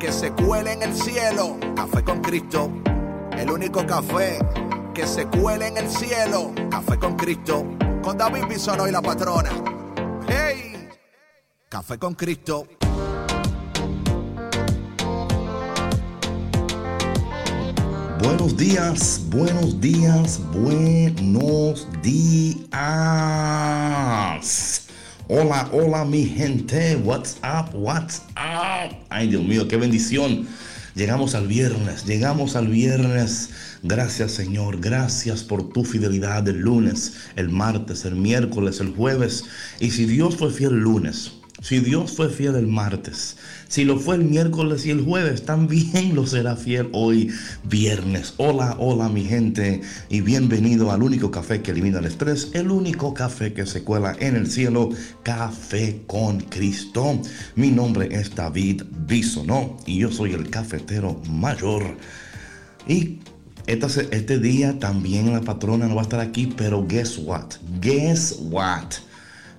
que se cuele en el cielo. Café con Cristo, el único café que se cuele en el cielo. Café con Cristo, con David Bisono y la patrona. ¡Hey! Café con Cristo. Buenos días, buenos días, buenos días. Hola, hola mi gente. What's up? What's up? Ay, Dios mío, qué bendición. Llegamos al viernes, llegamos al viernes. Gracias Señor, gracias por tu fidelidad el lunes, el martes, el miércoles, el jueves. Y si Dios fue fiel el lunes, si Dios fue fiel el martes, si lo fue el miércoles y el jueves, también lo será fiel hoy viernes. Hola, hola mi gente y bienvenido al único café que elimina el estrés, el único café que se cuela en el cielo, Café con Cristo. Mi nombre es David Bisonó y yo soy el cafetero mayor. Y este, este día también la patrona no va a estar aquí, pero guess what? Guess what?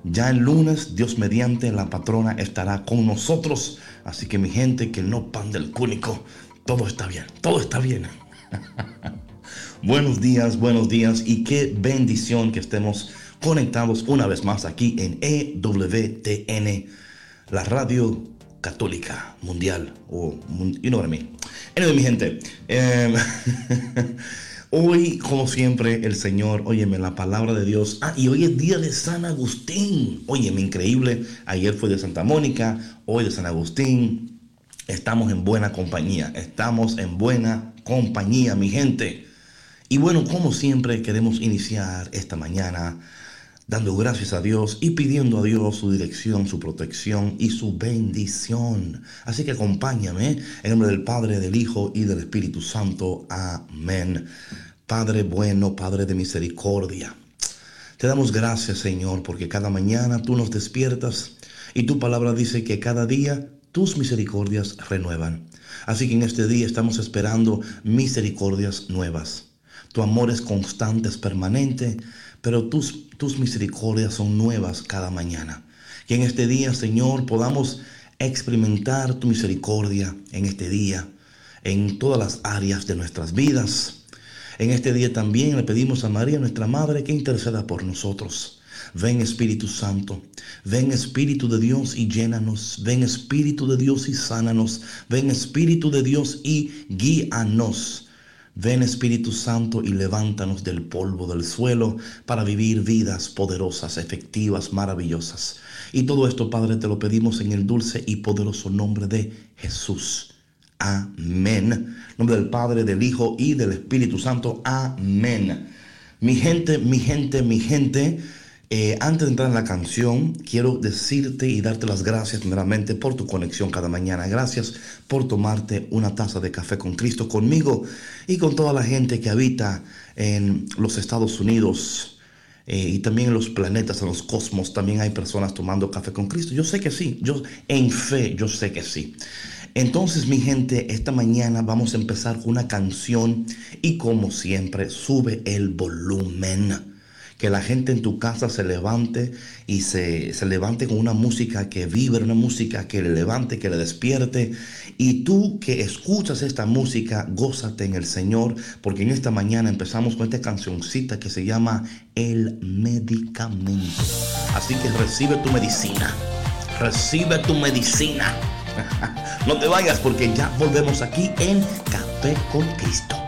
Ya el lunes, Dios mediante, la patrona estará con nosotros. Así que mi gente, que no pan del cúnico, todo está bien, todo está bien. buenos días, buenos días y qué bendición que estemos conectados una vez más aquí en EWTN, la radio católica mundial. O, you know what I mean. Anyway, mi gente. Em, Hoy, como siempre, el Señor, óyeme, la palabra de Dios. Ah, y hoy es día de San Agustín. Óyeme, increíble. Ayer fue de Santa Mónica, hoy de San Agustín. Estamos en buena compañía. Estamos en buena compañía, mi gente. Y bueno, como siempre, queremos iniciar esta mañana dando gracias a Dios y pidiendo a Dios su dirección, su protección y su bendición. Así que acompáñame en nombre del Padre, del Hijo y del Espíritu Santo. Amén. Padre bueno, Padre de misericordia. Te damos gracias, Señor, porque cada mañana tú nos despiertas y tu palabra dice que cada día tus misericordias renuevan. Así que en este día estamos esperando misericordias nuevas. Tu amor es constante, es permanente pero tus, tus misericordias son nuevas cada mañana. Que en este día, Señor, podamos experimentar tu misericordia en este día, en todas las áreas de nuestras vidas. En este día también le pedimos a María, nuestra Madre, que interceda por nosotros. Ven Espíritu Santo, ven Espíritu de Dios y llénanos, ven Espíritu de Dios y sánanos, ven Espíritu de Dios y guíanos. Ven Espíritu Santo y levántanos del polvo del suelo para vivir vidas poderosas, efectivas, maravillosas. Y todo esto, Padre, te lo pedimos en el dulce y poderoso nombre de Jesús. Amén. nombre del Padre, del Hijo y del Espíritu Santo. Amén. Mi gente, mi gente, mi gente. Eh, antes de entrar en la canción, quiero decirte y darte las gracias primeramente por tu conexión cada mañana. Gracias por tomarte una taza de café con Cristo conmigo y con toda la gente que habita en los Estados Unidos eh, y también en los planetas, en los cosmos. También hay personas tomando café con Cristo. Yo sé que sí, yo en fe, yo sé que sí. Entonces, mi gente, esta mañana vamos a empezar con una canción y como siempre, sube el volumen que la gente en tu casa se levante y se, levante con una música que vibre, una música que le levante, que le despierte. Y tú que escuchas esta música, gózate en el Señor, porque en esta mañana empezamos con esta cancioncita que se llama El Medicamento. Así que recibe tu medicina, recibe tu medicina. no te vayas porque ya volvemos aquí en Café con Cristo.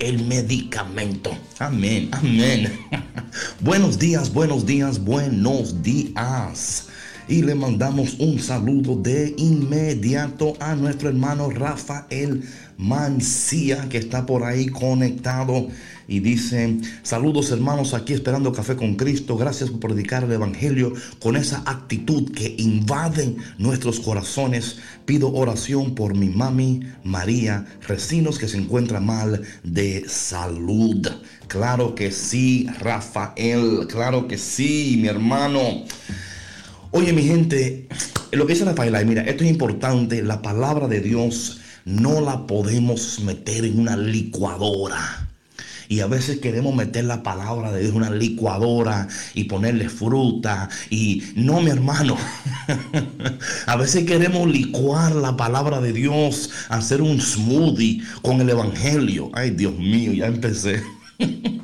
El medicamento. Amén, amén. buenos días, buenos días, buenos días. Y le mandamos un saludo de inmediato a nuestro hermano Rafael Mancía que está por ahí conectado y dice, saludos hermanos aquí esperando café con Cristo, gracias por predicar el Evangelio con esa actitud que invaden nuestros corazones. Pido oración por mi mami María Recinos que se encuentra mal de salud. Claro que sí, Rafael, claro que sí, mi hermano. Oye mi gente, lo que dice Rafael, mira, esto es importante, la palabra de Dios no la podemos meter en una licuadora. Y a veces queremos meter la palabra de Dios en una licuadora y ponerle fruta. Y no, mi hermano. a veces queremos licuar la palabra de Dios, hacer un smoothie con el Evangelio. Ay, Dios mío, ya empecé.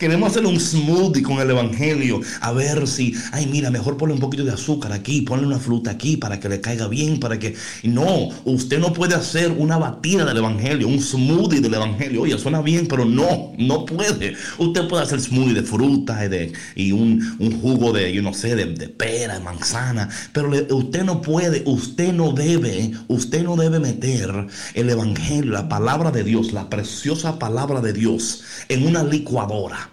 Queremos hacer un smoothie con el Evangelio. A ver si, ay, mira, mejor ponle un poquito de azúcar aquí, ponle una fruta aquí para que le caiga bien, para que... No, usted no puede hacer una batida del Evangelio, un smoothie del Evangelio. Oye, suena bien, pero no, no puede. Usted puede hacer smoothie de fruta y, de, y un, jugo de, yo no sé, de, pera, de manzana. Pero usted no puede, usted no debe, usted no debe meter el Evangelio, la palabra de Dios, la preciosa palabra de Dios en una licuadora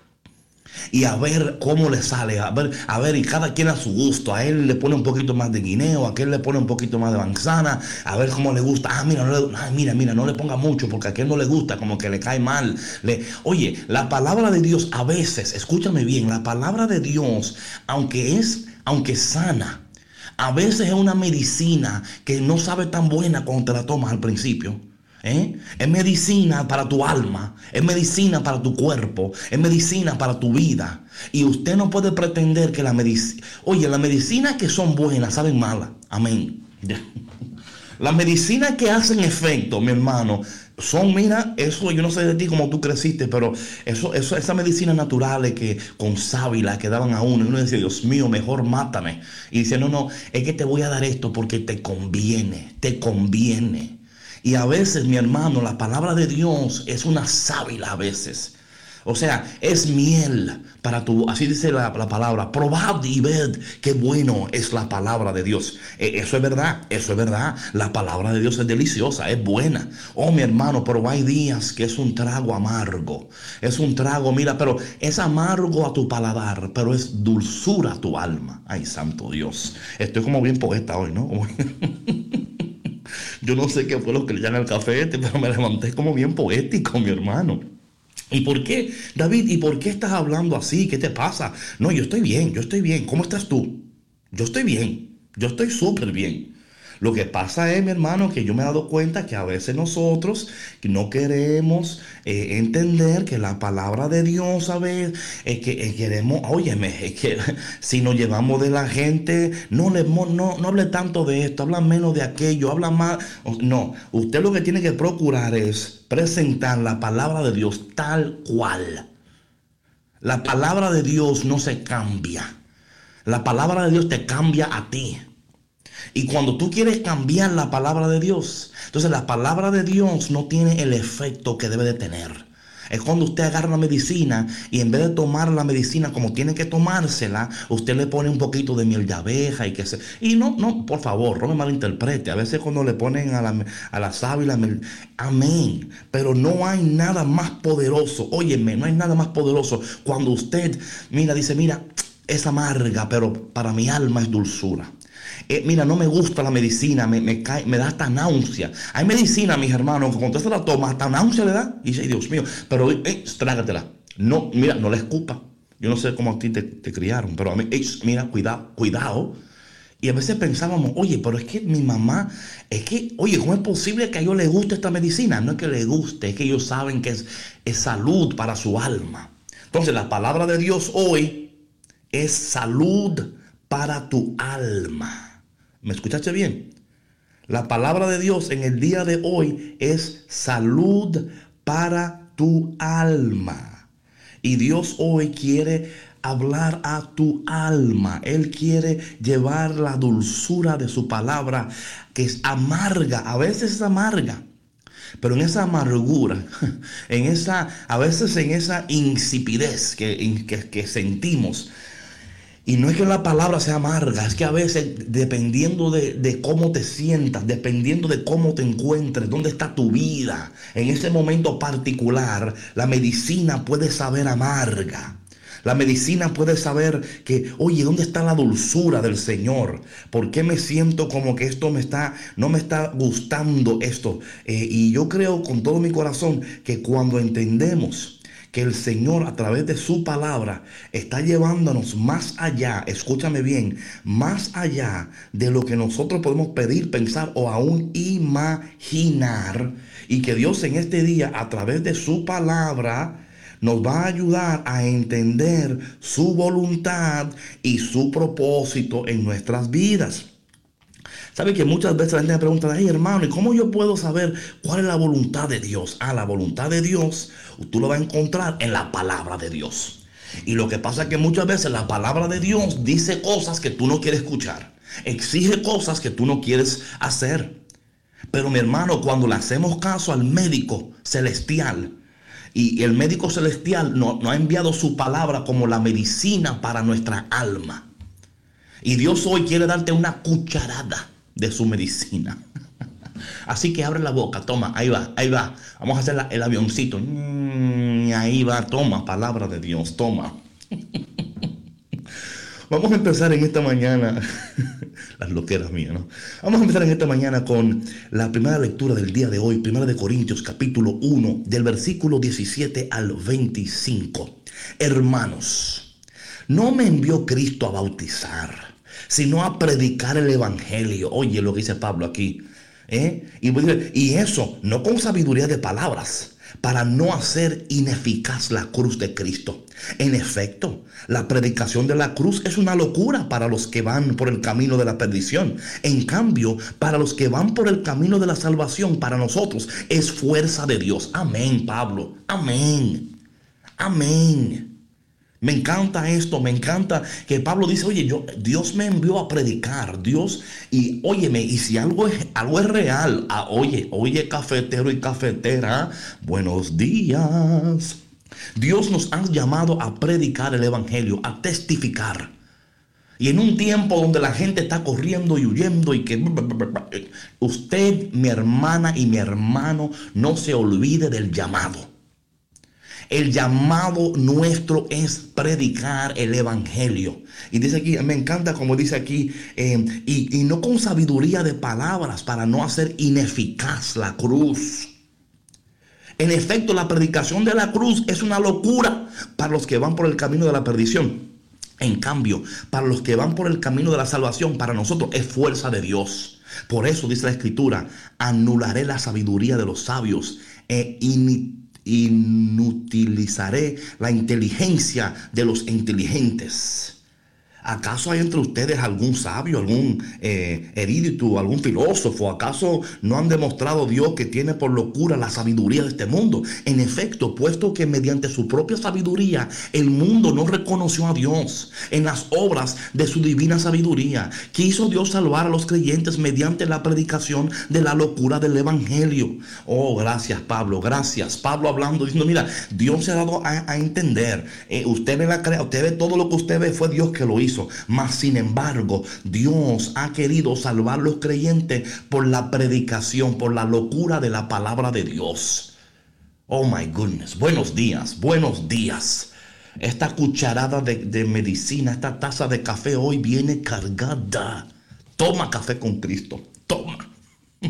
y a ver cómo le sale, a ver, a ver, y cada quien a su gusto, a él le pone un poquito más de guineo, a aquel le pone un poquito más de manzana, a ver cómo le gusta, ah, mira, no le, mira, mira, no le ponga mucho porque a aquel no le gusta, como que le cae mal. Le, oye, la palabra de Dios a veces, escúchame bien, la palabra de Dios, aunque es, aunque sana, a veces es una medicina que no sabe tan buena cuando te la tomas al principio. ¿Eh? Es medicina para tu alma, es medicina para tu cuerpo, es medicina para tu vida. Y usted no puede pretender que la medicina... Oye, las medicinas que son buenas saben malas. Amén. Las medicinas que hacen efecto, mi hermano, son, mira, eso yo no sé de ti como tú creciste, pero eso, eso, esas medicinas naturales que con sábila que daban a uno, y uno decía, Dios mío, mejor mátame. Y dice, no, no, es que te voy a dar esto porque te conviene, te conviene. Y a veces, mi hermano, la palabra de Dios es una sábila a veces. O sea, es miel para tu, así dice la, palabra, probad y ved qué bueno es la palabra de Dios. E, eso es verdad, eso es verdad. La palabra de Dios es deliciosa, es buena. Oh, mi hermano, pero hay días que es un trago amargo. Es un trago, mira, pero es amargo a tu paladar, pero es dulzura a tu alma. Ay, santo Dios. Estoy como bien poeta hoy, ¿no? Yo no sé qué fue lo que le llaman al café este, pero me levanté como bien poético, mi hermano. ¿Y por qué, David? ¿Y por qué estás hablando así? ¿Qué te pasa? No, yo estoy bien, yo estoy bien. ¿Cómo estás tú? Yo estoy bien, yo estoy súper bien. Lo que pasa es, mi hermano, que yo me he dado cuenta que a veces nosotros no queremos eh, entender que la palabra de Dios, a veces, es que queremos, óyeme, es que si nos llevamos de la gente, no, le, no, no hable tanto de esto, habla menos de aquello, habla más. No, usted lo que tiene que procurar es presentar la palabra de Dios tal cual. La palabra de Dios no se cambia. La palabra de Dios te cambia a ti. Y cuando tú quieres cambiar la palabra de Dios, entonces la palabra de Dios no tiene el efecto que debe de tener. Es cuando usted agarra la medicina y en vez de tomar la medicina como tiene que tomársela, usted le pone un poquito de miel de abeja y que se... Y no, no, por favor, no me malinterprete. A veces cuando le ponen a la, a la sábila, amén. Pero no hay nada más poderoso. Óyeme, no hay nada más poderoso cuando usted, mira, dice, mira, es amarga, pero para mi alma es dulzura. Eh, mira, no me gusta la medicina, me, me, da hasta náusea. Hay medicina, mis hermanos, que cuando se la toma, hasta náusea le da. Y dice, Dios mío, pero eh, trágatela. No, mira, no la escupa. Yo no sé cómo a ti te, criaron, pero a mí, mira, cuidado, cuidado. Y a veces pensábamos, oye, pero es que mi mamá, es que, oye, ¿cómo es posible que a ellos les guste esta medicina? No es que les guste, es que ellos saben que es, es salud para su alma. Entonces, la palabra de Dios hoy es salud para tu alma. ¿Me escuchaste bien? La palabra de Dios en el día de hoy es salud para tu alma. Y Dios hoy quiere hablar a tu alma. Él quiere llevar la dulzura de su palabra, que es amarga, a veces es amarga. Pero en esa amargura, en esa, a veces en esa insipidez que, que, sentimos, y no es que la palabra sea amarga, es que a veces dependiendo de, de, cómo te sientas, dependiendo de cómo te encuentres, dónde está tu vida, en ese momento particular, la medicina puede saber amarga. La medicina puede saber que, oye, ¿dónde está la dulzura del Señor? ¿Por qué me siento como que esto me está, no me está gustando esto? Eh, y yo creo con todo mi corazón que cuando entendemos que el Señor a través de su palabra está llevándonos más allá, escúchame bien, más allá de lo que nosotros podemos pedir, pensar o aún imaginar. Y que Dios en este día, a través de su palabra, nos va a ayudar a entender su voluntad y su propósito en nuestras vidas. Sabe que muchas veces la gente me pregunta, ay hermano, ¿y cómo yo puedo saber cuál es la voluntad de Dios? Ah, la voluntad de Dios, tú lo vas a encontrar en la palabra de Dios. Y lo que pasa es que muchas veces la palabra de Dios dice cosas que tú no quieres escuchar. Exige cosas que tú no quieres hacer. Pero mi hermano, cuando le hacemos caso al médico celestial, y el médico celestial nos no ha enviado su palabra como la medicina para nuestra alma. Y Dios hoy quiere darte una cucharada de su medicina. Así que abre la boca, toma, ahí va, ahí va. Vamos a hacer el avioncito. Mm, ahí va, toma, palabra de Dios, toma. Vamos a empezar en esta mañana, las loqueras mías, ¿no? Vamos a empezar en esta mañana con la primera lectura del día de hoy, primera de Corintios capítulo 1, del versículo 17 al 25. Hermanos, no me envió Cristo a bautizar, sino a predicar el Evangelio. Oye lo que dice Pablo aquí. ¿Eh? Y, y eso, no con sabiduría de palabras para no hacer ineficaz la cruz de Cristo. En efecto, la predicación de la cruz es una locura para los que van por el camino de la perdición. En cambio, para los que van por el camino de la salvación, para nosotros es fuerza de Dios. Amén, Pablo. Amén. Amén. Me encanta esto, me encanta que Pablo dice, oye, yo, Dios me envió a predicar, Dios, y óyeme, y si algo es, algo es real, ah, oye, oye, cafetero y cafetera, buenos días. Dios nos ha llamado a predicar el Evangelio, a testificar. Y en un tiempo donde la gente está corriendo y huyendo y que usted, mi hermana y mi hermano, no se olvide del llamado. El llamado nuestro es predicar el Evangelio. Y dice aquí, me encanta como dice aquí, eh, y, y no con sabiduría de palabras para no hacer ineficaz la cruz. En efecto, la predicación de la cruz es una locura para los que van por el camino de la perdición. En cambio, para los que van por el camino de la salvación, para nosotros es fuerza de Dios. Por eso dice la escritura, anularé la sabiduría de los sabios e inutilizaré la inteligencia de los inteligentes. ¿Acaso hay entre ustedes algún sabio, algún eh, algún filósofo? ¿Acaso no han demostrado Dios que tiene por locura la sabiduría de este mundo? En efecto, puesto que mediante su propia sabiduría el mundo no reconoció a Dios en las obras de su divina sabiduría, quiso Dios salvar a los creyentes mediante la predicación de la locura del Evangelio. Oh, gracias Pablo, gracias. Pablo hablando, diciendo, mira, Dios se ha dado a, entender. Eh, usted ve la crea, usted ve todo lo que usted ve, fue Dios que lo Mas sin embargo, Dios ha querido salvar los creyentes por la predicación, por la locura de la palabra de Dios. Oh my goodness. Buenos días, buenos días. Esta cucharada de medicina, esta taza de café hoy viene cargada. Toma café con Cristo. Toma.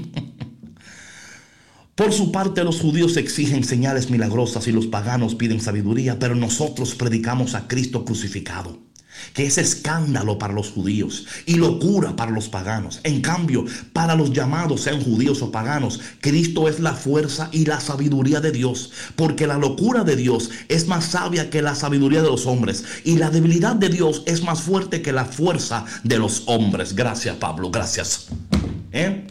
Por su parte, los judíos exigen señales milagrosas y los paganos piden sabiduría, pero nosotros predicamos a Cristo crucificado que es escándalo para los judíos y locura para los paganos. En cambio, para los llamados, sean judíos o paganos, Cristo es la fuerza y la sabiduría de Dios, porque la locura de Dios es más sabia que la sabiduría de los hombres y la debilidad de Dios es más fuerte que la fuerza de los hombres. Gracias, Pablo, gracias. ¿Eh?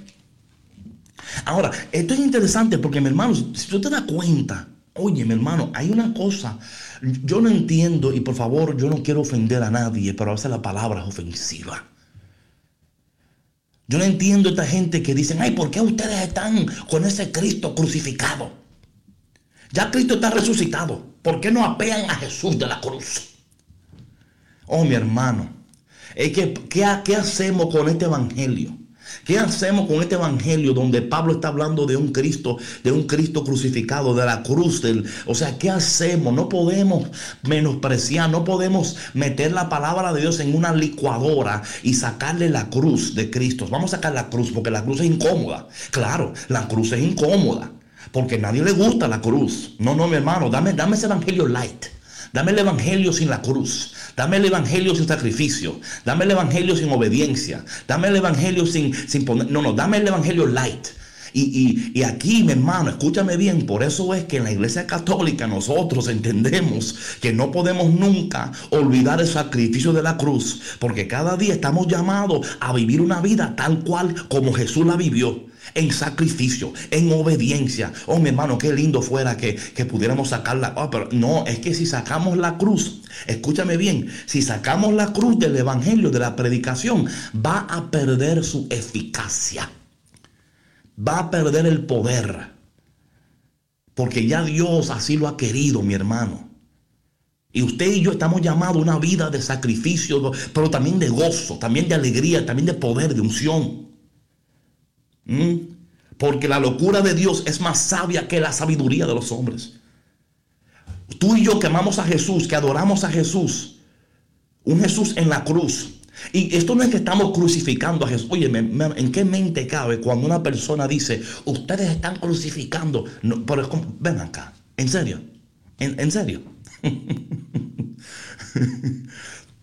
Ahora, esto es interesante porque, mi hermano, si tú te das cuenta, oye, mi hermano, hay una cosa Yo no entiendo, y por favor, yo no quiero ofender a nadie, pero a veces la palabra es ofensiva. Yo no entiendo a esta gente que dicen, ay, ¿por qué ustedes están con ese Cristo crucificado? Ya Cristo está resucitado. ¿Por qué no apean a Jesús de la cruz? Oh, mi hermano, ¿qué, qué hacemos con este evangelio? ¿Qué hacemos con este evangelio donde Pablo está hablando de un Cristo, de un Cristo crucificado, de la cruz? Del, o sea, ¿qué hacemos? No podemos menospreciar, no podemos meter la palabra de Dios en una licuadora y sacarle la cruz de Cristo. Vamos a sacar la cruz porque la cruz es incómoda. Claro, la cruz es incómoda porque a nadie le gusta la cruz. No, no, mi hermano, dame, dame ese evangelio light. Dame el evangelio sin la cruz. Dame el evangelio sin sacrificio. Dame el evangelio sin obediencia. Dame el evangelio sin, sin poner. No, no, dame el evangelio light. Y, y, aquí, mi hermano, escúchame bien, por eso es que en la iglesia católica nosotros entendemos que no podemos nunca olvidar el sacrificio de la cruz, porque cada día estamos llamados a vivir una vida tal cual como Jesús la vivió en sacrificio, en obediencia. Oh, mi hermano, qué lindo fuera que, pudiéramos sacarla. Oh, no, es que si sacamos la cruz, escúchame bien, si sacamos la cruz del evangelio, de la predicación, va a perder su eficacia. Va a perder el poder. Porque ya Dios así lo ha querido, mi hermano. Y usted y yo estamos llamados a una vida de sacrificio, pero también de gozo, también de alegría, también de poder, de unción. ¿Mm? Porque la locura de Dios es más sabia que la sabiduría de los hombres. Tú y yo que amamos a Jesús, que adoramos a Jesús, un Jesús en la cruz. Y esto no es que estamos crucificando a Jesús. Oye, ¿en qué mente cabe cuando una persona dice, ustedes están crucificando? No, pero ven acá, en serio, en, en serio.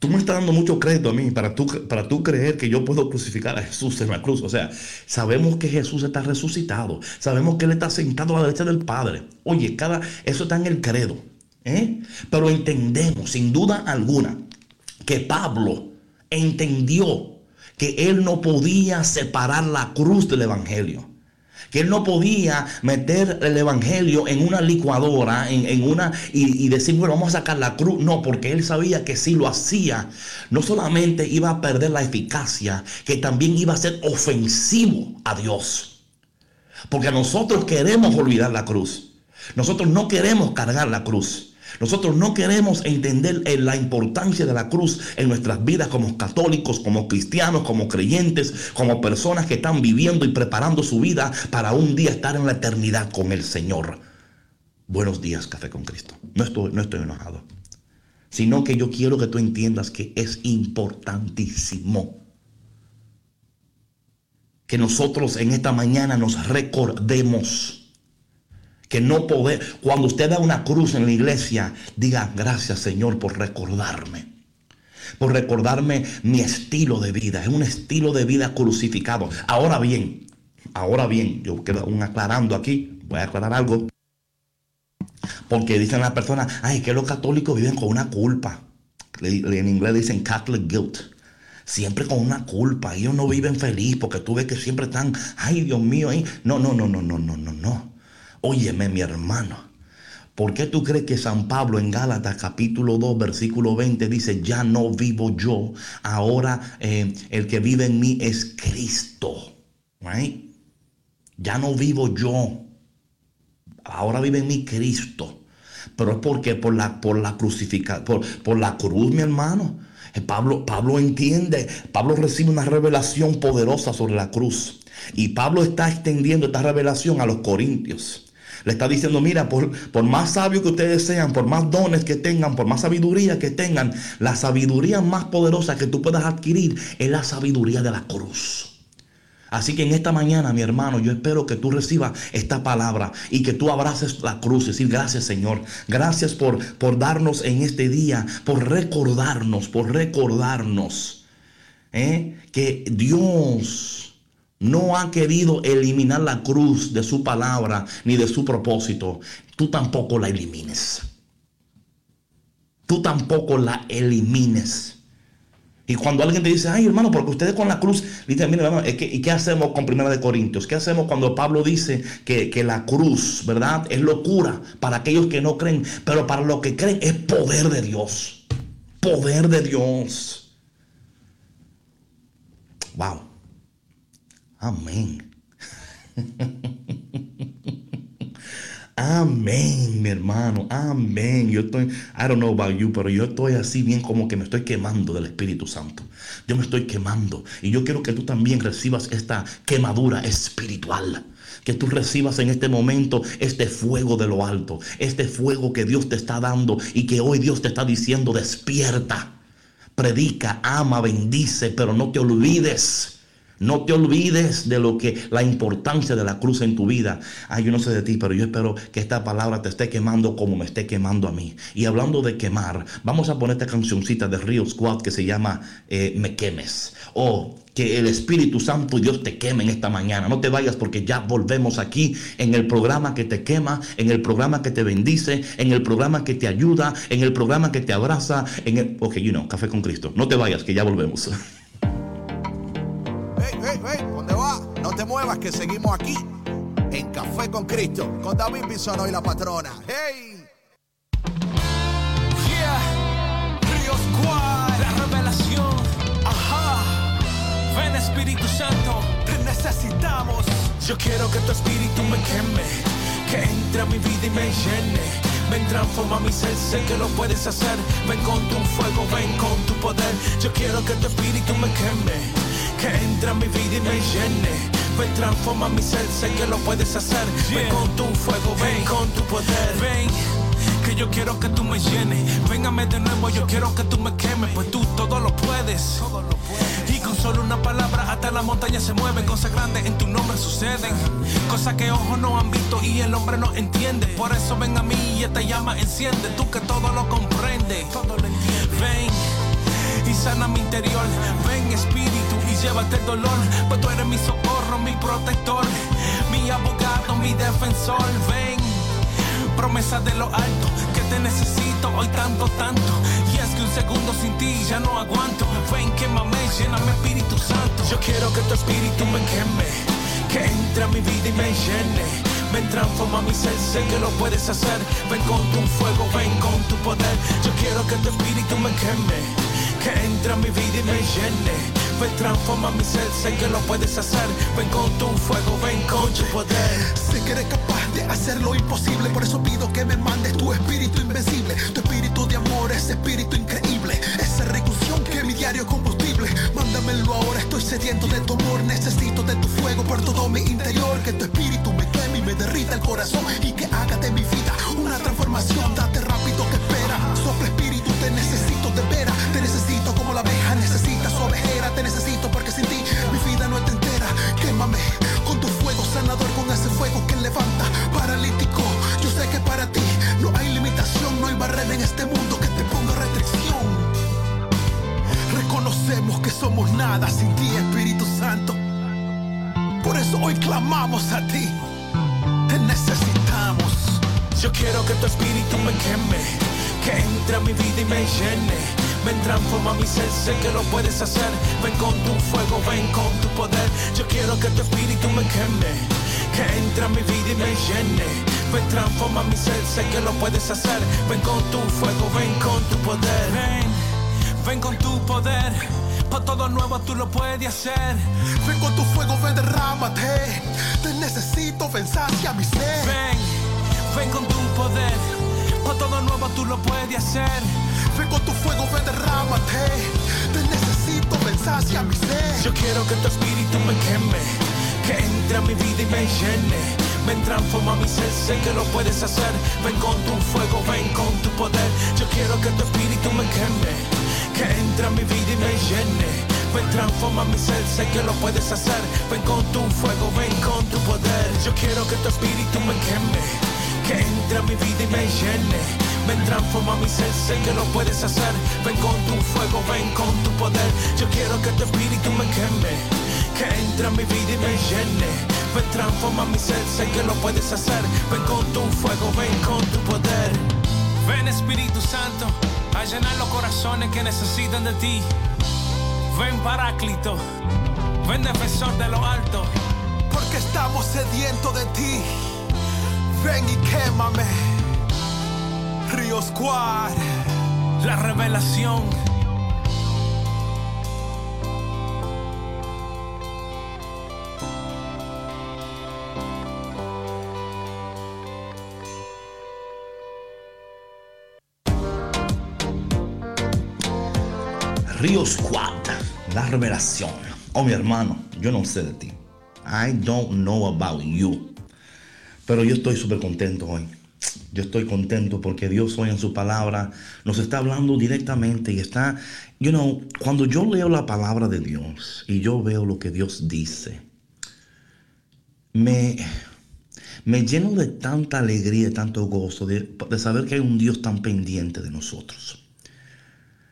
Tú me estás dando mucho crédito a mí para tú, para tú creer que yo puedo crucificar a Jesús en la cruz. O sea, sabemos que Jesús está resucitado. Sabemos que Él está sentado a la derecha del Padre. Oye, cada, eso está en el credo. ¿eh? Pero entendemos, sin duda alguna, que Pablo entendió que Él no podía separar la cruz del Evangelio que él no podía meter el evangelio en una licuadora, en, una, y, decir, bueno, vamos a sacar la cruz. No, porque él sabía que si lo hacía, no solamente iba a perder la eficacia, que también iba a ser ofensivo a Dios. Porque nosotros queremos olvidar la cruz. Nosotros no queremos cargar la cruz. Nosotros no queremos entender eh, la importancia de la cruz en nuestras vidas como católicos, como cristianos, como creyentes, como personas que están viviendo y preparando su vida para un día estar en la eternidad con el Señor. Buenos días, Café con Cristo. No estoy, no estoy enojado, sino que yo quiero que tú entiendas que es importantísimo que nosotros en esta mañana nos recordemos que no poder, cuando usted da una cruz en la iglesia, diga gracias Señor por recordarme. Por recordarme mi estilo de vida. Es un estilo de vida crucificado. Ahora bien, ahora bien, yo quedo aún aclarando aquí, voy a aclarar algo. Porque dicen las personas, ay, que los católicos viven con una culpa. En inglés dicen Catholic guilt siempre con una culpa. Ellos no viven feliz porque tú ves que siempre están, ay Dios mío, ahí. No, no, no, no, no, no, no, no. Óyeme, mi hermano. ¿Por qué tú crees que San Pablo en Gálatas capítulo 2 versículo 20 dice, ya no vivo yo, ahora eh, el que vive en mí es Cristo? Ya no vivo yo, ahora vive en mí Cristo. Pero es porque por la, por la por, por la cruz, mi hermano. Eh, Pablo, Pablo entiende, Pablo recibe una revelación poderosa sobre la cruz. Y Pablo está extendiendo esta revelación a los corintios. Le está diciendo, mira, por, por más sabios que ustedes sean, por más dones que tengan, por más sabiduría que tengan, la sabiduría más poderosa que tú puedas adquirir es la sabiduría de la cruz. Así que en esta mañana, mi hermano, yo espero que tú recibas esta palabra y que tú abraces la cruz y decir gracias, Señor. Gracias por, por darnos en este día, por recordarnos, por recordarnos ¿eh? que Dios no ha querido eliminar la cruz de su palabra ni de su propósito, tú tampoco la elimines. Tú tampoco la elimines. Y cuando alguien te dice, ay hermano, porque ustedes con la cruz, dice, mira hermano, ¿y qué hacemos con Primera de Corintios? ¿Qué hacemos cuando Pablo dice que, que, la cruz, ¿verdad? Es locura para aquellos que no creen, pero para los que creen es poder de Dios. Poder de Dios. Wow. Amén. Amén, mi hermano. Amén. Yo estoy, I don't know about you, pero yo estoy así bien como que me estoy quemando del Espíritu Santo. Yo me estoy quemando. Y yo quiero que tú también recibas esta quemadura espiritual. Que tú recibas en este momento este fuego de lo alto. Este fuego que Dios te está dando y que hoy Dios te está diciendo, despierta. Predica, ama, bendice, pero no te olvides no te olvides de lo que la importancia de la cruz en tu vida. Ay, yo no sé de ti, pero yo espero que esta palabra te esté quemando como me esté quemando a mí. Y hablando de quemar, vamos a poner esta cancioncita de Rio Squad que se llama eh, Me quemes. O que el Espíritu Santo y Dios te queme en esta mañana. No te vayas porque ya volvemos aquí en el programa que te quema, en el programa que te bendice, en el programa que te ayuda, en el programa que te abraza, en el... Ok, you know, Café con Cristo. No te vayas que ya volvemos. ¿dónde va? No te muevas que seguimos aquí en Café con Cristo, con David Bisono y la patrona. ¡Hey! Yeah, Río Squad, la revelación. Ajá, ven Espíritu Santo, te necesitamos. Yo quiero que tu espíritu me queme, que entre a mi vida y me llene. Ven, transforma mi ser, sé que lo puedes hacer. Ven con tu fuego, ven con tu poder. Yo quiero que tu espíritu me queme que entra en mi vida y me llene. Ven, transforma mi ser, sé que lo puedes hacer. Ven con tu fuego, ven con tu poder. Ven, que yo quiero que tú me llenes. Véngame de nuevo, yo quiero que tú me quemes, pues tú todo lo puedes. Y con solo una palabra hasta la montaña se mueven, cosas grandes en tu nombre suceden, cosas que ojos no han visto y el hombre no entiende. Por eso ven a mí y esta llama enciende, tú que todo lo comprendes. Ven y sana mi interior. Ven Espíritu llévate el dolor, pues tú eres mi socorro, mi protector, mi abogado, mi defensor. Ven, promesa de lo alto, que te necesito hoy tanto, tanto. Y es que un segundo sin ti ya no aguanto. Ven, quémame, lléname Espíritu Santo. Yo quiero que tu Espíritu me queme, que entre a mi vida y me llene. Ven, transforma mi ser, sé que lo puedes hacer. Ven con tu fuego, ven con tu poder. Yo quiero que tu espíritu me queme que entra a mi vida y me llene. Ven, transforma mi ser, sé que lo puedes hacer. Ven con tu fuego, ven con tu poder. Sé que eres capaz de hacer lo imposible, por eso pido que me mandes tu espíritu invencible. Tu espíritu de amor, ese espíritu increíble. Esa reclusión que mi diario combustible. Mándamelo ahora, estoy sediento de tu amor. Necesito de tu fuego por todo mi interior. Que tu espíritu me queme y me derrita el corazón. Y que haga de mi vida una transformación. Date Con tu fuego sanador, con ese fuego que levanta paralítico. Yo sé que para ti no hay limitación, no hay barrera en este mundo que te ponga restricción. Reconocemos que somos nada sin ti, Espíritu Santo. Por eso hoy clamamos a ti. Te necesitamos. Yo quiero que tu espíritu me queme, que entre a mi vida y me llene. Ven, transforma mi ser, sé que lo puedes hacer. Ven con tu fuego, ven con tu poder. Yo quiero que tu espíritu me queme, que entre a mi vida y me llene. Ven, transforma mi ser, sé que lo puedes hacer. Ven con tu fuego, ven con tu poder. Ven, ven con tu poder. Pa' todo nuevo tú lo puedes hacer. Ven con tu fuego, ven, derrámate. Te necesito, ven, sacia mi ser. Ven, ven con tu poder. Pa' todo nuevo tú lo puedes hacer. Ven con tu fuego, ven, derrámate. Te necesito, ven, sacia mi ser. Yo quiero que tu espíritu me queme, que entre a mi vida y me llene. Ven, transforma mi ser, sé que lo puedes hacer. Ven con tu fuego, ven con tu poder. Yo quiero que tu espíritu me queme, que entre a mi vida y me llene. Ven, transforma mi ser, sé que lo puedes hacer. Ven con tu fuego, ven con tu poder. Yo quiero que tu espíritu me queme, que entre a mi vida y me llene. Ven, transforma mi ser, sé que lo puedes hacer. Ven con tu fuego, ven con tu poder. Yo quiero que tu espíritu me queme, que entre a mi vida y me llene. Ven, transforma mi ser, sé que lo puedes hacer. Ven con tu fuego, ven con tu poder. Ven Espíritu Santo, a llenar los corazones que necesitan de ti. Ven Paráclito, ven defensor de lo alto. Porque estamos sedientos de ti. Ven y quémame. Río Squad. La revelación. Río Squad, la revelación. Oh, mi hermano, yo no sé de ti. I don't know about you. Pero yo estoy súper contento hoy. Yo estoy contento porque Dios hoy en su palabra nos está hablando directamente y está, you know, cuando yo leo la palabra de Dios y yo veo lo que Dios dice, me, me lleno de tanta alegría y tanto gozo de, de saber que hay un Dios tan pendiente de nosotros.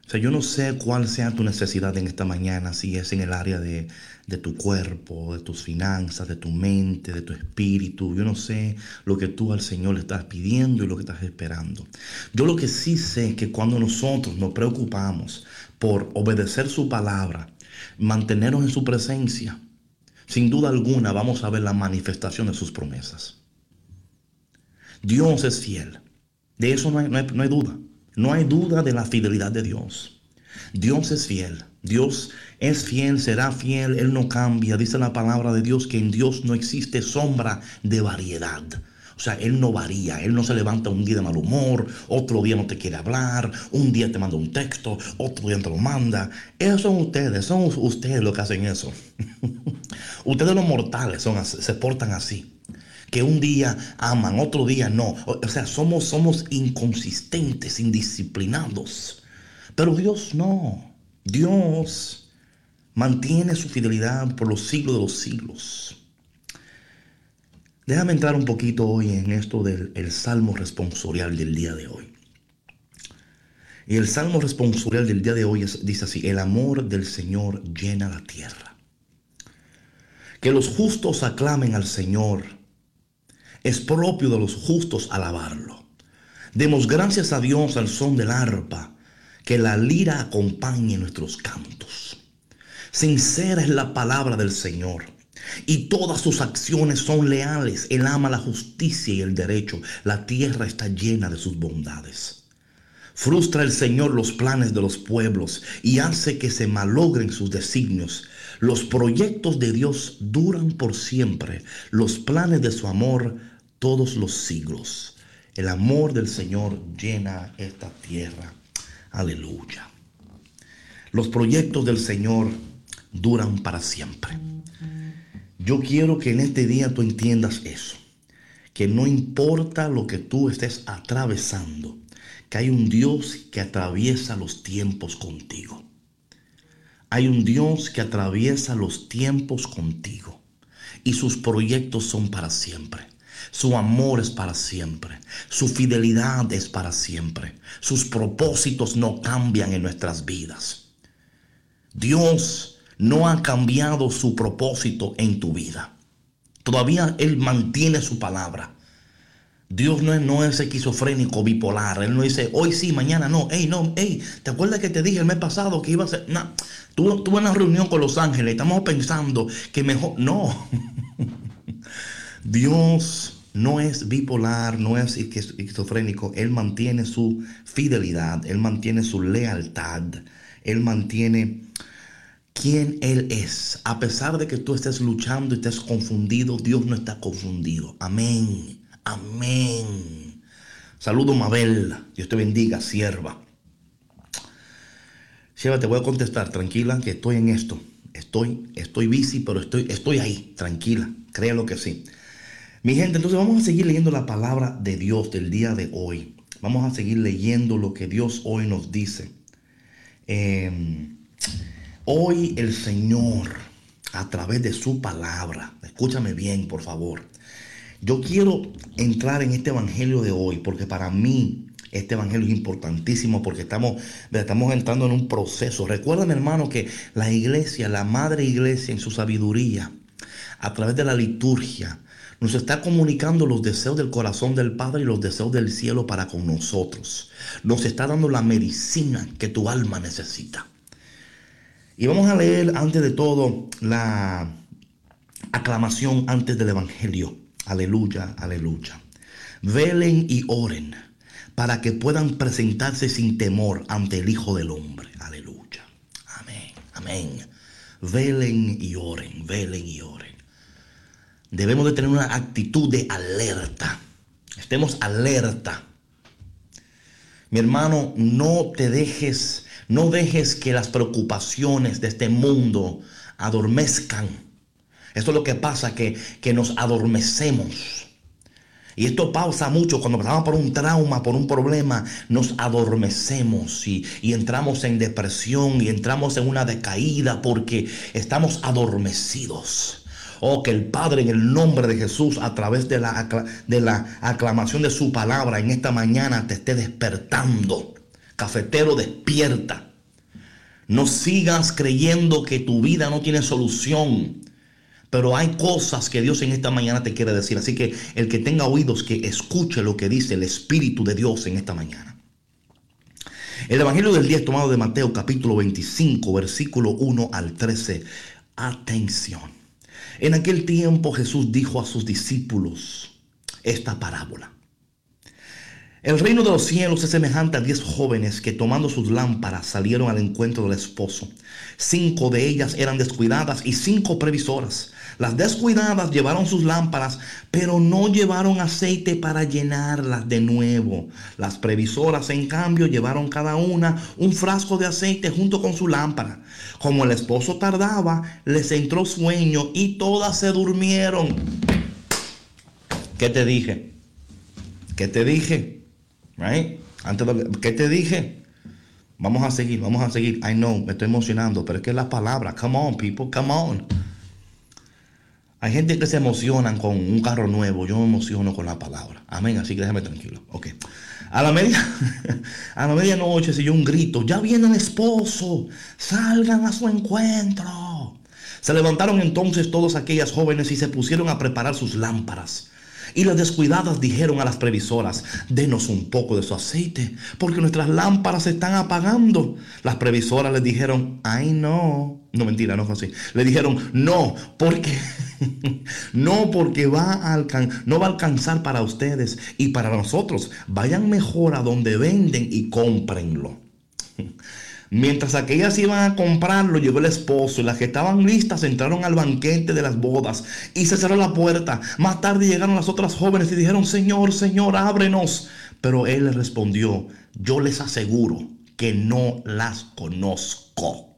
O sea, yo no sé cuál sea tu necesidad en esta mañana, si es en el área de, de, tu cuerpo, de tus finanzas, de tu mente, de tu espíritu. Yo no sé lo que tú al Señor le estás pidiendo y lo que estás esperando. Yo lo que sí sé es que cuando nosotros nos preocupamos por obedecer su palabra, mantenernos en su presencia, sin duda alguna vamos a ver la manifestación de sus promesas. Dios es fiel. De eso no hay, no hay, no hay duda. No hay duda de la fidelidad de Dios. Dios es fiel. Dios es fiel, será fiel, Él no cambia. Dice la palabra de Dios que en Dios no existe sombra de variedad. O sea, Él no varía, Él no se levanta un día de mal humor, otro día no te quiere hablar, un día te manda un texto, otro día te lo manda. Esos son ustedes, son ustedes los que hacen eso. ustedes los mortales son, se portan así que un día aman, otro día no. O sea, somos, somos inconsistentes, indisciplinados. Pero Dios no. Dios mantiene su fidelidad por los siglos de los siglos. Déjame entrar un poquito hoy en esto del el salmo responsorial del día de hoy. Y el salmo responsorial del día de hoy es, dice así, el amor del Señor llena la tierra. Que los justos aclamen al Señor es propio de los justos alabarlo. Demos gracias a Dios al son del arpa, que la lira acompañe nuestros cantos. Sincera es la palabra del Señor, y todas sus acciones son leales. Él ama la justicia y el derecho. La tierra está llena de sus bondades. Frustra el Señor los planes de los pueblos y hace que se malogren sus designios. Los proyectos de Dios duran por siempre. Los planes de su amor todos los siglos. El amor del Señor llena esta tierra. Aleluya. Los proyectos del Señor duran para siempre. Yo quiero que en este día tú entiendas eso. Que no importa lo que tú estés atravesando, que hay un Dios que atraviesa los tiempos contigo. Hay un Dios que atraviesa los tiempos contigo. Y sus proyectos son para siempre. Su amor es para siempre. Su fidelidad es para siempre. Sus propósitos no cambian en nuestras vidas. Dios no ha cambiado su propósito en tu vida. Todavía Él mantiene su palabra. Dios no es, no es esquizofrénico, bipolar. Él no dice, hoy sí, mañana no. Ey, no, ey, ¿te acuerdas que te dije el mes pasado que iba a ser? No, tuve, tuve una reunión con los ángeles. Estamos pensando que mejor. No. Dios no es bipolar, no es esquizofrénico. Él mantiene su fidelidad, él mantiene su lealtad, él mantiene quién él es. A pesar de que tú estés luchando y estés confundido, Dios no está confundido. Amén. Amén. Saludo Mabel. Dios te bendiga, sierva. Sierva, te voy a contestar, tranquila, que estoy en esto. Estoy, estoy busy, pero estoy, estoy ahí, tranquila. Créalo que sí. Mi gente, entonces vamos a seguir leyendo la palabra de Dios del día de hoy. Vamos a seguir leyendo lo que Dios hoy nos dice. Eh, hoy el Señor, a través de su palabra, escúchame bien, por favor. Yo quiero entrar en este evangelio de hoy porque para mí este evangelio es importantísimo porque estamos, estamos entrando en un proceso. Recuerden, hermano, que la iglesia, la madre iglesia en su sabiduría, a través de la liturgia, nos está comunicando los deseos del corazón del Padre y los deseos del cielo para con nosotros. Nos está dando la medicina que tu alma necesita. Y vamos a leer antes de todo la aclamación antes del Evangelio. Aleluya, aleluya. Velen y oren para que puedan presentarse sin temor ante el Hijo del Hombre. Aleluya. Amén, amén. Velen y oren, velen y oren. Debemos de tener una actitud de alerta. Estemos alerta. Mi hermano, no te dejes, no dejes que las preocupaciones de este mundo adormezcan. Esto es lo que pasa, que, que nos adormecemos. Y esto pasa mucho cuando pasamos por un trauma, por un problema, nos adormecemos y, y, entramos en depresión y entramos en una decaída porque estamos adormecidos. Oh, que el Padre en el nombre de Jesús, a través de la, de la aclamación de su palabra en esta mañana, te esté despertando. Cafetero, despierta. No sigas creyendo que tu vida no tiene solución. Pero hay cosas que Dios en esta mañana te quiere decir. Así que el que tenga oídos, que escuche lo que dice el Espíritu de Dios en esta mañana. El Evangelio del día es tomado de Mateo capítulo 25, versículo 1 al 13. Atención. En aquel tiempo Jesús dijo a sus discípulos esta parábola. El reino de los cielos es semejante a diez jóvenes que tomando sus lámparas salieron al encuentro del esposo. Cinco de ellas eran descuidadas y cinco previsoras. Las descuidadas llevaron sus lámparas, pero no llevaron aceite para llenarlas de nuevo. Las previsoras, en cambio, llevaron cada una un frasco de aceite junto con su lámpara. Como el esposo tardaba, les entró sueño y todas se durmieron. ¿Qué te dije? ¿Qué te dije? Right? Antes ¿Qué te dije? Vamos a seguir, vamos a seguir. I know, me estoy emocionando, pero es que la palabra. Come on, people, come on. Hay gente que se emocionan con un carro nuevo. Yo me emociono con la palabra. Amén. Así que déjame tranquilo. Ok. A la media, a la medianoche se oyó un grito. Ya viene el esposo. Salgan a su encuentro. Se levantaron entonces todas aquellas jóvenes y se pusieron a preparar sus lámparas. Y las descuidadas dijeron a las previsoras, denos un poco de su aceite, porque nuestras lámparas se están apagando. Las previsoras les dijeron, ay no, no mentira, no fue así. Le dijeron, no, porque, no, porque va a no va a alcanzar para ustedes y para nosotros. Vayan mejor a donde venden y cómprenlo. Mientras aquellas iban a comprarlo, llegó el esposo y las que estaban listas entraron al banquete de las bodas y se cerró la puerta. Más tarde llegaron las otras jóvenes y dijeron, Señor, Señor, ábrenos. Pero él les respondió, yo les aseguro que no las conozco.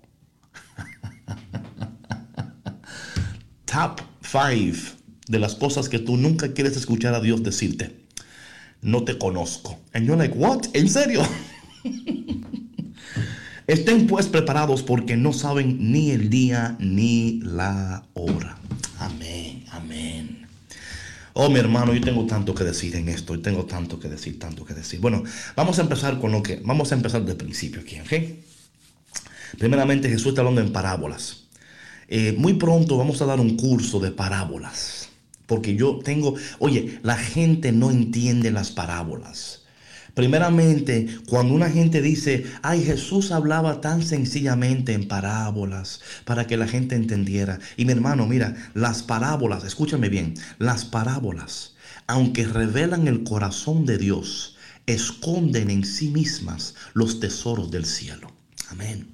Top 5 de las cosas que tú nunca quieres escuchar a Dios decirte. No te conozco. And you're like, what? ¿En serio? Estén pues preparados porque no saben ni el día ni la hora. Amén, amén. Oh, mi hermano, yo tengo tanto que decir en esto, y tengo tanto que decir, tanto que decir. Bueno, vamos a empezar con lo que, vamos a empezar del principio aquí, ¿ok? Primeramente, Jesús está hablando en parábolas. Eh, muy pronto vamos a dar un curso de parábolas, porque yo tengo, oye, la gente no entiende las parábolas. Primeramente, cuando una gente dice, ay, Jesús hablaba tan sencillamente en parábolas para que la gente entendiera. Y mi hermano, mira, las parábolas, escúchame bien, las parábolas, aunque revelan el corazón de Dios, esconden en sí mismas los tesoros del cielo. Amén.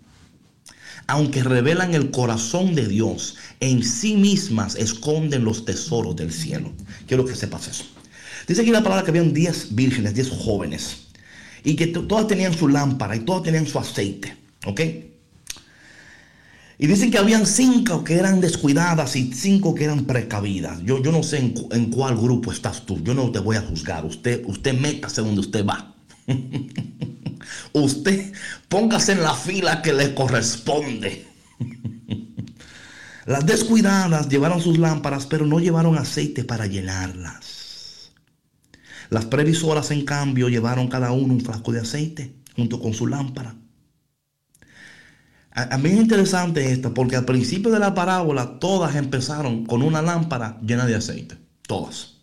Aunque revelan el corazón de Dios, en sí mismas esconden los tesoros del cielo. Quiero que sepas eso. Dice aquí la palabra que habían 10 vírgenes, 10 jóvenes. Y que todas tenían su lámpara y todas tenían su aceite. ¿Ok? Y dicen que habían cinco que eran descuidadas y cinco que eran precavidas. Yo, yo no sé en, cuál grupo estás tú. Yo no te voy a juzgar. Usted, usted métase donde usted va. usted póngase en la fila que le corresponde. Las descuidadas llevaron sus lámparas, pero no llevaron aceite para llenarlas. Las previsoras, en cambio, llevaron cada uno un frasco de aceite junto con su lámpara. A, mí es interesante esto porque al principio de la parábola todas empezaron con una lámpara llena de aceite. Todas.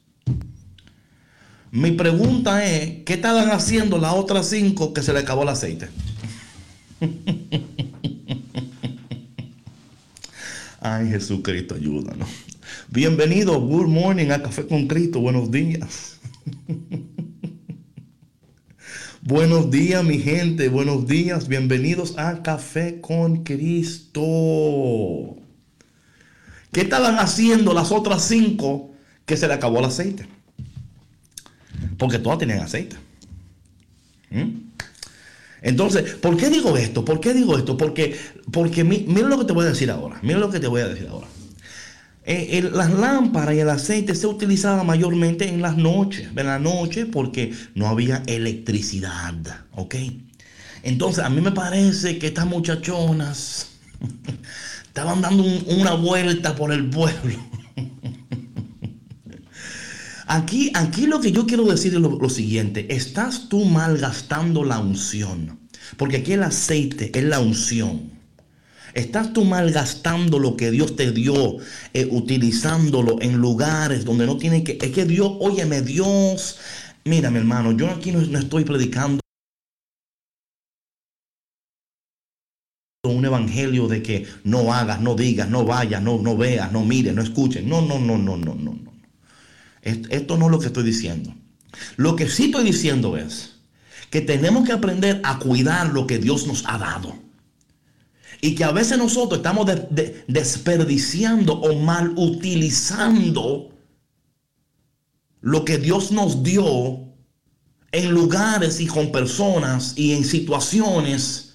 Mi pregunta es, ¿qué estaban haciendo las otras cinco que se le acabó el aceite? Ay, Jesucristo, ayúdanos. Bienvenido, good morning a Café con Cristo. Buenos días. Buenos días, mi gente. Buenos días. Bienvenidos a Café con Cristo. ¿Qué estaban haciendo las otras cinco que se le acabó el aceite? Porque todas tenían aceite. ¿Mm? Entonces, ¿por qué digo esto? ¿Por qué digo esto? Porque, porque mira lo que te voy a decir ahora. Mira lo que te voy a decir ahora. Eh, las lámparas y el aceite se utilizaban mayormente en las noches, en la noche porque no había electricidad, ¿ok? Entonces a mí me parece que estas muchachonas estaban dando una vuelta por el pueblo. Aquí, aquí lo que yo quiero decir es lo, siguiente, estás tú malgastando la unción, porque aquí el aceite es la unción. Estás tú malgastando lo que Dios te dio, eh, utilizándolo en lugares donde no tiene que... Es que Dios, óyeme, Dios... Mira, mi hermano, yo aquí no, estoy predicando un evangelio de que no hagas, no digas, no vayas, no, no veas, no mires, no escuches. No, no, no, no, no, no. Esto no es lo que estoy diciendo. Lo que sí estoy diciendo es que tenemos que aprender a cuidar lo que Dios nos ha dado. Y que a veces nosotros estamos desperdiciando o mal utilizando lo que Dios nos dio en lugares y con personas y en situaciones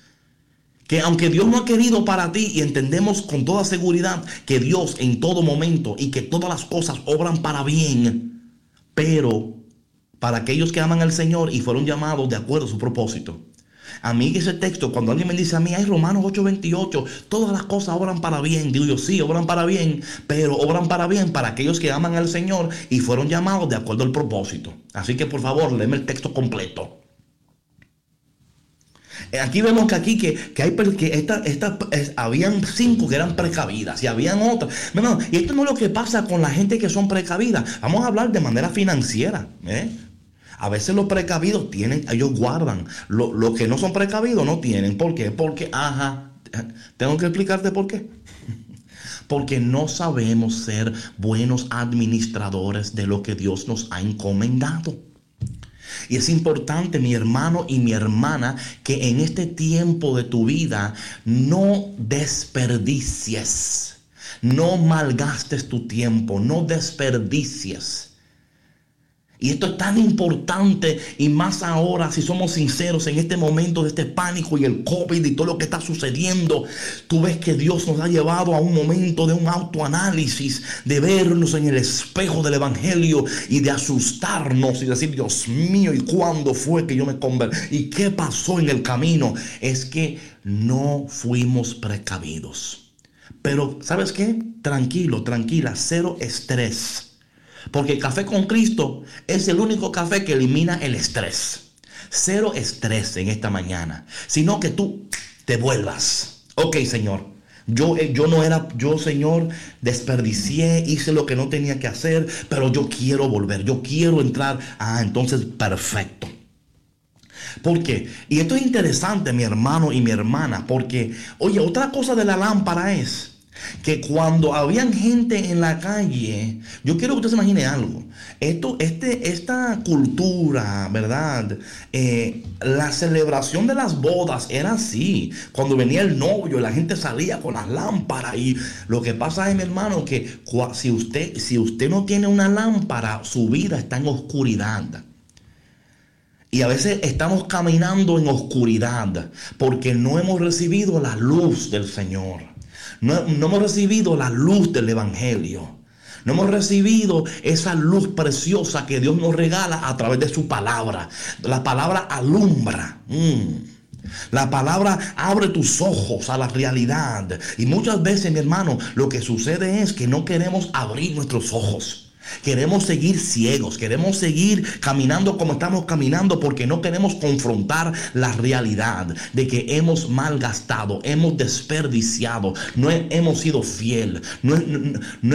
que aunque Dios no ha querido para ti y entendemos con toda seguridad que Dios en todo momento y que todas las cosas obran para bien, pero para aquellos que aman al Señor y fueron llamados de acuerdo a su propósito. A mí ese texto, cuando alguien me dice a mí, hay Romanos 8:28, todas las cosas obran para bien. Digo yo, sí, obran para bien, pero obran para bien para aquellos que aman al Señor y fueron llamados de acuerdo al propósito. Así que por favor, léeme el texto completo. Eh, aquí vemos que aquí que, hay que esta, esta, habían cinco que eran precavidas y habían otras. y esto no es lo que pasa con la gente que son precavidas. Vamos a hablar de manera financiera. ¿eh? A veces los precavidos tienen, ellos guardan. Los que no son precavidos no tienen. ¿Por qué? Porque, ajá, tengo que explicarte por qué. Porque no sabemos ser buenos administradores de lo que Dios nos ha encomendado. Y es importante, mi hermano y mi hermana, que en este tiempo de tu vida no desperdicies, no malgastes tu tiempo, no desperdicies y esto es tan importante y más ahora, si somos sinceros, en este momento de este pánico y el COVID y todo lo que está sucediendo, tú ves que Dios nos ha llevado a un momento de un autoanálisis, de vernos en el espejo del Evangelio y de asustarnos y decir, Dios mío, ¿y cuándo fue que yo me convertí? ¿Y qué pasó en el camino? Es que no fuimos precavidos. Pero, ¿sabes qué? Tranquilo, tranquila, cero estrés. Porque el café con Cristo es el único café que elimina el estrés. Cero estrés en esta mañana, sino que tú te vuelvas. Ok, Señor. Yo, eh, yo no era, yo Señor, desperdicié, hice lo que no tenía que hacer, pero yo quiero volver, yo quiero entrar. Ah, entonces, perfecto. ¿Por qué? Y esto es interesante, mi hermano y mi hermana, porque, oye, otra cosa de la lámpara es que cuando habían gente en la calle, yo quiero que usted se imagine algo. Esto, este, esta cultura, ¿verdad? Eh, la celebración de las bodas era así. Cuando venía el novio, la gente salía con las lámparas. Y lo que pasa es, mi hermano, que si usted, si usted no tiene una lámpara, su vida está en oscuridad. Y a veces estamos caminando en oscuridad porque no hemos recibido la luz del Señor. No, hemos recibido la luz del Evangelio. No hemos recibido esa luz preciosa que Dios nos regala a través de su palabra. La palabra alumbra. Mm. La palabra abre tus ojos a la realidad. Y muchas veces, mi hermano, lo que sucede es que no queremos abrir nuestros ojos. Queremos seguir ciegos, queremos seguir caminando como estamos caminando porque no queremos confrontar la realidad de que hemos malgastado, hemos desperdiciado, no hemos sido fiel, no,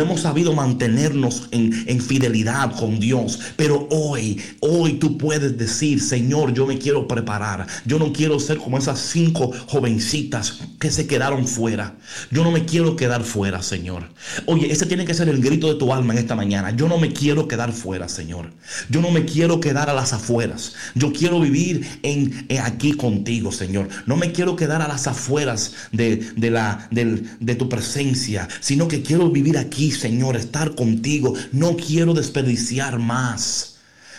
hemos sabido mantenernos en, en fidelidad con Dios. Pero hoy, hoy tú puedes decir, Señor, yo me quiero preparar. Yo no quiero ser como esas cinco jovencitas que se quedaron fuera. Yo no me quiero quedar fuera, Señor. Oye, ese tiene que ser el grito de tu alma en esta mañana. Yo no me quiero quedar fuera, Señor. Yo no me quiero quedar a las afueras. Yo quiero vivir en, aquí contigo, Señor. No me quiero quedar a las afueras de, la, de tu presencia, sino que quiero vivir aquí, Señor, estar contigo. No quiero desperdiciar más.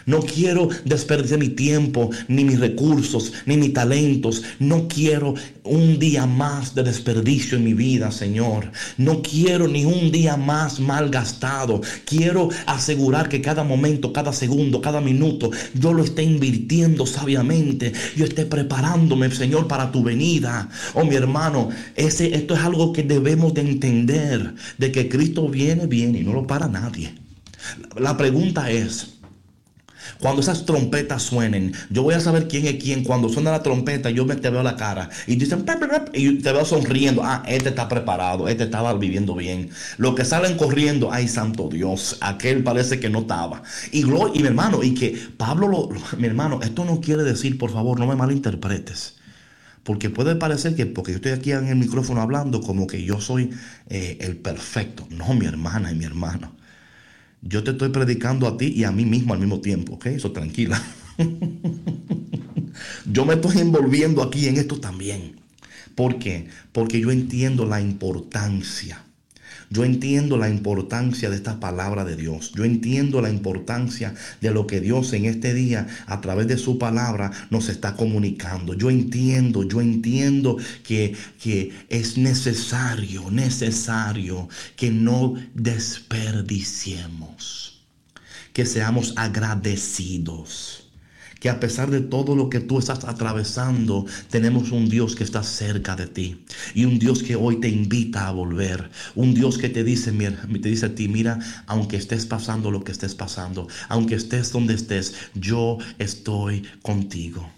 No quiero desperdiciar mi tiempo, ni mis recursos, ni mis talentos. No quiero un día más de desperdicio en mi vida, Señor. No quiero ni un día más mal gastado. Quiero asegurar que cada momento, cada segundo, cada minuto, yo lo esté invirtiendo sabiamente. Yo esté preparándome, Señor, para tu venida. Oh, mi hermano, ese, esto es algo que debemos de entender. De que Cristo viene, viene y no lo para nadie. La pregunta es, cuando esas trompetas suenen, yo voy a saber quién es quién. Cuando suena la trompeta, yo me te veo la cara. Y dicen, y te veo sonriendo. Ah, este está preparado, este estaba viviendo bien. Los que salen corriendo, ay, santo Dios, aquel parece que no estaba. Y, y mi hermano, y que Pablo, mi hermano, esto no quiere decir, por favor, no me malinterpretes. Porque puede parecer que porque yo estoy aquí en el micrófono hablando como que yo soy eh, el perfecto. No, mi hermana y mi hermano. Yo te estoy predicando a ti y a mí mismo al mismo tiempo, ¿ok? Eso tranquila. yo me estoy envolviendo aquí en esto también. ¿Por qué? Porque yo entiendo la importancia yo entiendo la importancia de esta palabra de Dios. Yo entiendo la importancia de lo que Dios en este día a través de su palabra nos está comunicando. Yo entiendo, yo entiendo que, que es necesario, necesario que no desperdiciemos, que seamos agradecidos que a pesar de todo lo que tú estás atravesando, tenemos un Dios que está cerca de ti y un Dios que hoy te invita a volver, un Dios que te dice, te dice a ti, mira, aunque estés pasando lo que estés pasando, aunque estés donde estés, yo estoy contigo.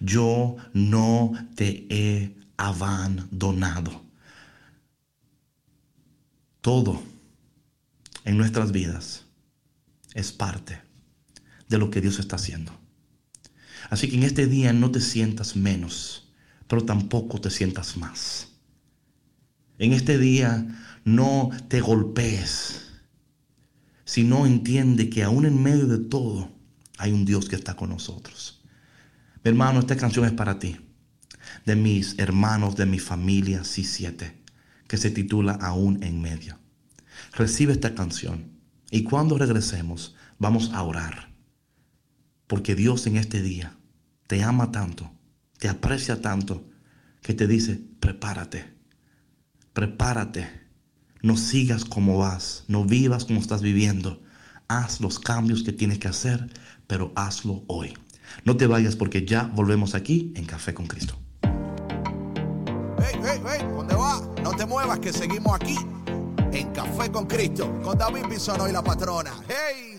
Yo no te he abandonado. Todo en nuestras vidas es parte de lo que Dios está haciendo. Así que en este día no te sientas menos, pero tampoco te sientas más. En este día no te golpees, sino entiende que aún en medio de todo hay un Dios que está con nosotros. Mi hermano, esta canción es para ti, de mis hermanos, de mi familia, sí siete, que se titula Aún en medio. Recibe esta canción y cuando regresemos vamos a orar porque Dios en este día te ama tanto, te aprecia tanto, que te dice, prepárate, prepárate, no sigas como vas, no vivas como estás viviendo, haz los cambios que tienes que hacer, pero hazlo hoy. No te vayas porque ya volvemos aquí en Café con Cristo. Hey, hey, hey, ¿dónde va? No te muevas que seguimos aquí en Café con Cristo, con David Bisono y la patrona. Hey.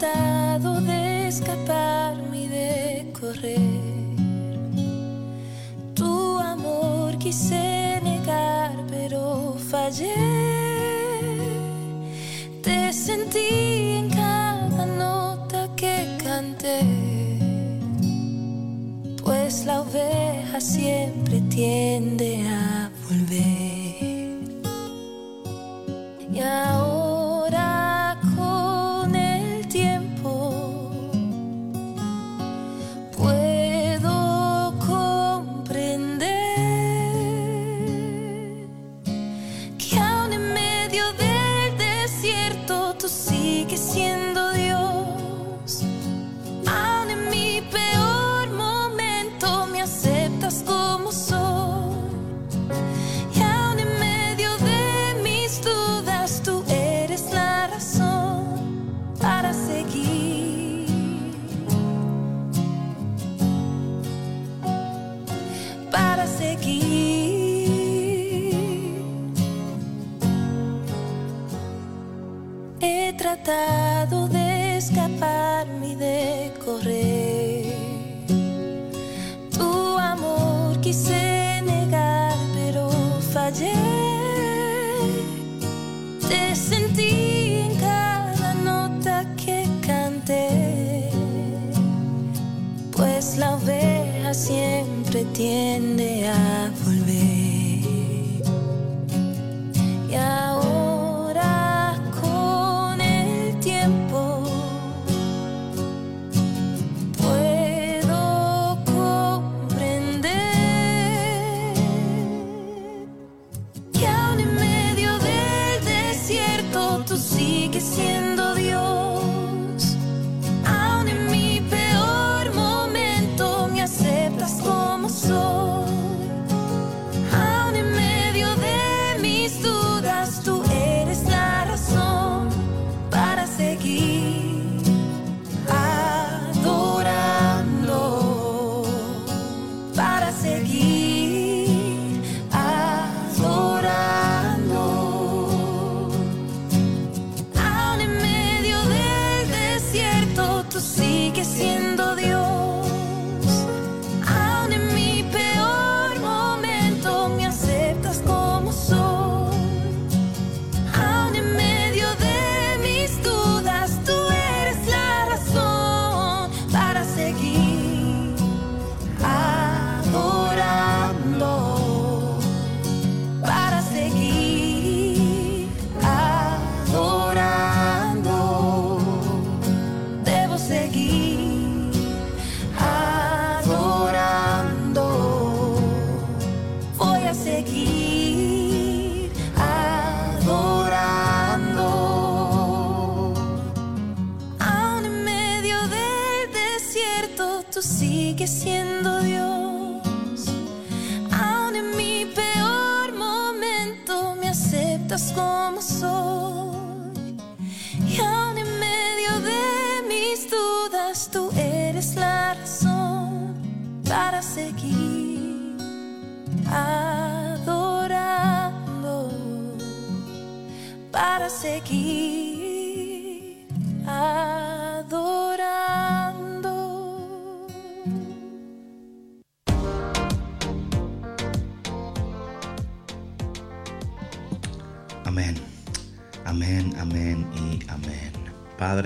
De escaparme y de correr. Tu amor quise negar, pero fallé. Te sentí en cada nota que canté. Pues la oveja siempre tiende a volver. Y ahora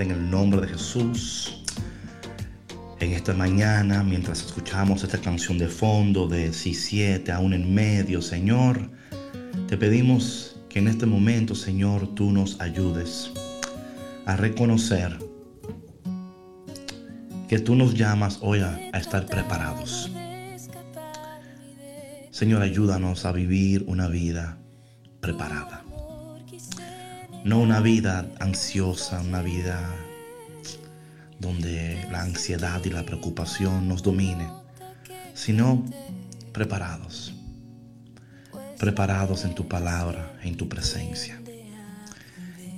En el nombre de Jesús, en esta mañana, mientras escuchamos esta canción de fondo de Si siete, aún en medio, Señor, te pedimos que en este momento, Señor, tú nos ayudes a reconocer que tú nos llamas hoy a estar preparados. Señor, ayúdanos a vivir una vida preparada. No una vida ansiosa, una vida donde la ansiedad y la preocupación nos domine, sino preparados. Preparados en tu palabra, en tu presencia.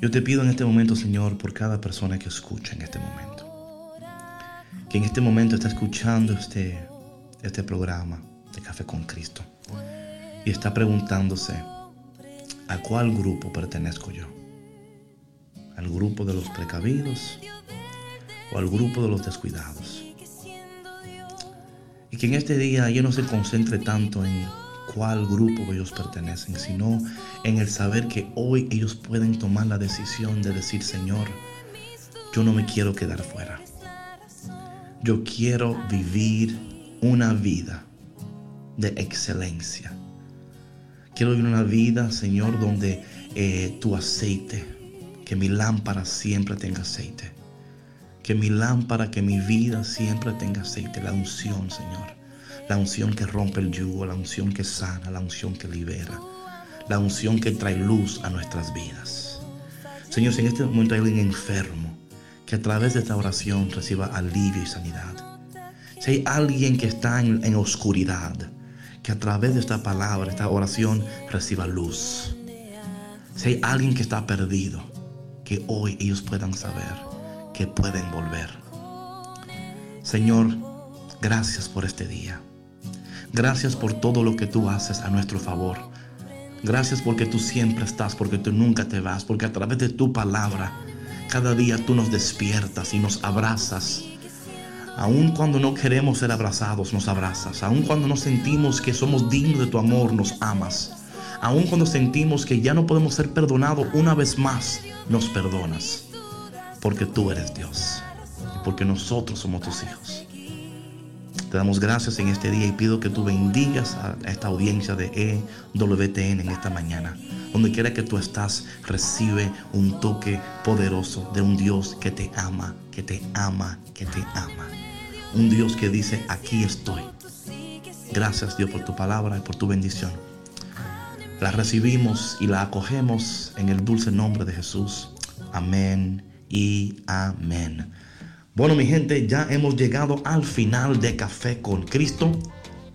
Yo te pido en este momento, Señor, por cada persona que escucha en este momento. Que en este momento está escuchando este, este programa de Café con Cristo. Y está preguntándose, ¿a cuál grupo pertenezco yo? ¿Al grupo de los precavidos o al grupo de los descuidados? Y que en este día yo no se concentre tanto en cuál grupo ellos pertenecen, sino en el saber que hoy ellos pueden tomar la decisión de decir, Señor, yo no me quiero quedar fuera. Yo quiero vivir una vida de excelencia. Quiero vivir una vida, Señor, donde eh, tu aceite, que mi lámpara siempre tenga aceite. Que mi lámpara, que mi vida siempre tenga aceite. La unción, Señor. La unción que rompe el yugo, la unción que sana, la unción que libera. La unción que trae luz a nuestras vidas. Señor, si en este momento hay alguien enfermo, que a través de esta oración reciba alivio y sanidad. Si hay alguien que está en, oscuridad, que a través de esta palabra, esta oración, reciba luz. Si hay alguien que está perdido, que hoy ellos puedan saber que pueden volver. Señor, gracias por este día. Gracias por todo lo que tú haces a nuestro favor. Gracias porque tú siempre estás, porque tú nunca te vas, porque a través de tu palabra cada día tú nos despiertas y nos abrazas. Aun cuando no queremos ser abrazados, nos abrazas. Aun cuando no sentimos que somos dignos de tu amor, nos amas. Aun cuando sentimos que ya no podemos ser perdonados una vez más, nos perdonas. Porque tú eres Dios. Y porque nosotros somos tus hijos. Te damos gracias en este día y pido que tú bendigas a esta audiencia de EWTN en esta mañana. Donde quiera que tú estás, recibe un toque poderoso de un Dios que te ama, que te ama, que te ama. Un Dios que dice, aquí estoy. Gracias Dios por tu palabra y por tu bendición. La recibimos y la acogemos en el dulce nombre de Jesús. Amén y amén. Bueno, mi gente, ya hemos llegado al final de Café con Cristo.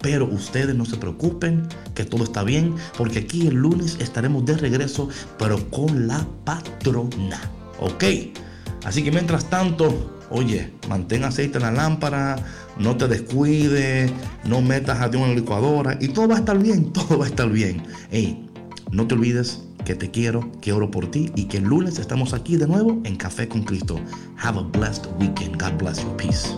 Pero ustedes no se preocupen, que todo está bien, porque aquí el lunes estaremos de regreso, pero con la patrona. ¿Ok? Así que mientras tanto, oye, mantén aceite en la lámpara, no te descuides, no metas a Dios en la licuadora y todo va a estar bien, todo va a estar bien. Hey, no te olvides que te quiero, que oro por ti y que el lunes estamos aquí de nuevo en Café con Cristo. Have a blessed weekend. God bless you. Peace.